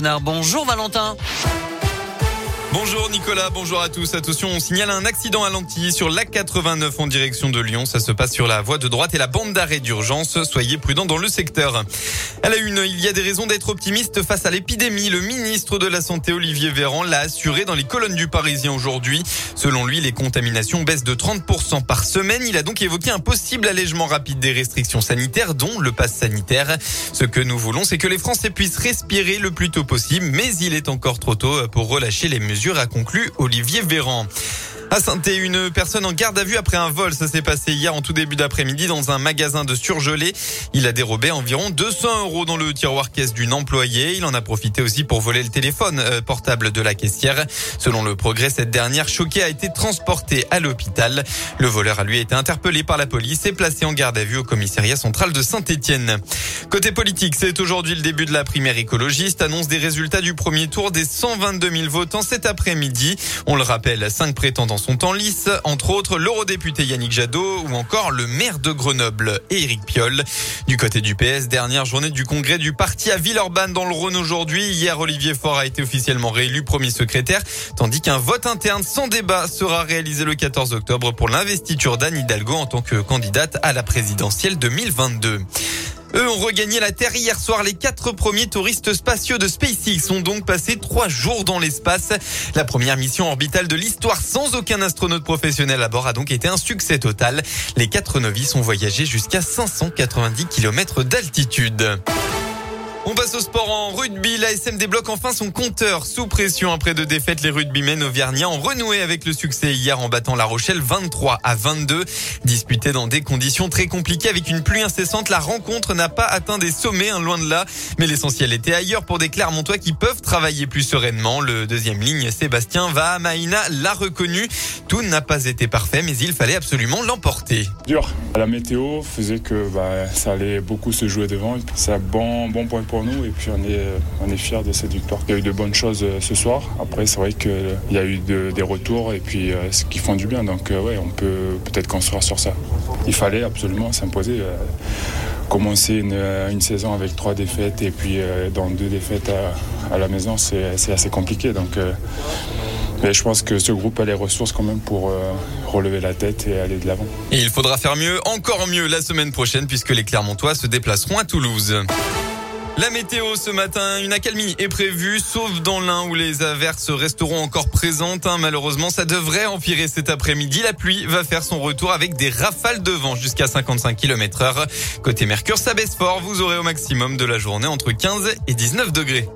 Bonjour Valentin. Bonjour Nicolas, bonjour à tous. Attention, on signale un accident à Lantilly sur l'A89 en direction de Lyon. Ça se passe sur la voie de droite et la bande d'arrêt d'urgence. Soyez prudents dans le secteur. À la une, il y a des raisons d'être optimiste face à l'épidémie. Le ministre de la Santé, Olivier Véran, l'a assuré dans les colonnes du Parisien aujourd'hui. Selon lui, les contaminations baissent de 30% par semaine. Il a donc évoqué un possible allègement rapide des restrictions sanitaires, dont le pass sanitaire. Ce que nous voulons, c'est que les Français puissent respirer le plus tôt possible, mais il est encore trop tôt pour relâcher les mesures a conclu Olivier Véran. À saint une personne en garde à vue après un vol. Ça s'est passé hier en tout début d'après-midi dans un magasin de surgelés. Il a dérobé environ 200 euros dans le tiroir caisse d'une employée. Il en a profité aussi pour voler le téléphone euh, portable de la caissière. Selon le progrès, cette dernière choquée a été transportée à l'hôpital. Le voleur a lui été interpellé par la police et placé en garde à vue au commissariat central de Saint-Étienne. Côté politique, c'est aujourd'hui le début de la primaire écologiste. Annonce des résultats du premier tour des 122 000 votants cet après-midi. On le rappelle, cinq prétendants sont en lice, entre autres l'eurodéputé Yannick Jadot ou encore le maire de Grenoble, Éric Piolle. Du côté du PS, dernière journée du congrès du parti à Villeurbanne dans le Rhône aujourd'hui. Hier, Olivier Faure a été officiellement réélu premier secrétaire, tandis qu'un vote interne sans débat sera réalisé le 14 octobre pour l'investiture d'Anne Hidalgo en tant que candidate à la présidentielle 2022. Eux ont regagné la Terre hier soir. Les quatre premiers touristes spatiaux de SpaceX ont donc passé trois jours dans l'espace. La première mission orbitale de l'histoire sans aucun astronaute professionnel à bord a donc été un succès total. Les quatre novices ont voyagé jusqu'à 590 km d'altitude. On passe au sport en rugby. L'ASM débloque enfin son compteur sous pression après deux défaites. Les rugbymen auvergnats ont renoué avec le succès hier en battant La Rochelle 23 à 22. Disputé dans des conditions très compliquées avec une pluie incessante, la rencontre n'a pas atteint des sommets, un loin de là. Mais l'essentiel était ailleurs pour des Clermontois qui peuvent travailler plus sereinement. Le deuxième ligne, Sébastien Vahamaina l'a reconnu. Tout n'a pas été parfait, mais il fallait absolument l'emporter. Dur. La météo faisait que bah, ça allait beaucoup se jouer devant. C'est un bon, bon point pour nous et puis on est, on est fiers de cette victoire. Il y a eu de bonnes choses euh, ce soir. Après, c'est vrai qu'il y a eu des retours et puis euh, ce qui font du bien. Donc, euh, ouais, on peut peut-être construire sur ça. Il fallait absolument s'imposer. Commencer une, saison avec trois défaites et puis dans deux défaites à, la maison, c'est assez compliqué. Donc, mais je pense que ce groupe a les ressources quand même pour relever la tête et aller de l'avant. Il faudra faire mieux, encore mieux la semaine prochaine puisque les Clermontois se déplaceront à Toulouse. La météo ce matin, une accalmie est prévue, sauf dans l'un où les averses resteront encore présentes. Hein. Malheureusement, ça devrait empirer cet après-midi. La pluie va faire son retour avec des rafales de vent jusqu'à 55 km heure. Côté Mercure, ça baisse fort. Vous aurez au maximum de la journée entre 15 et 19 degrés.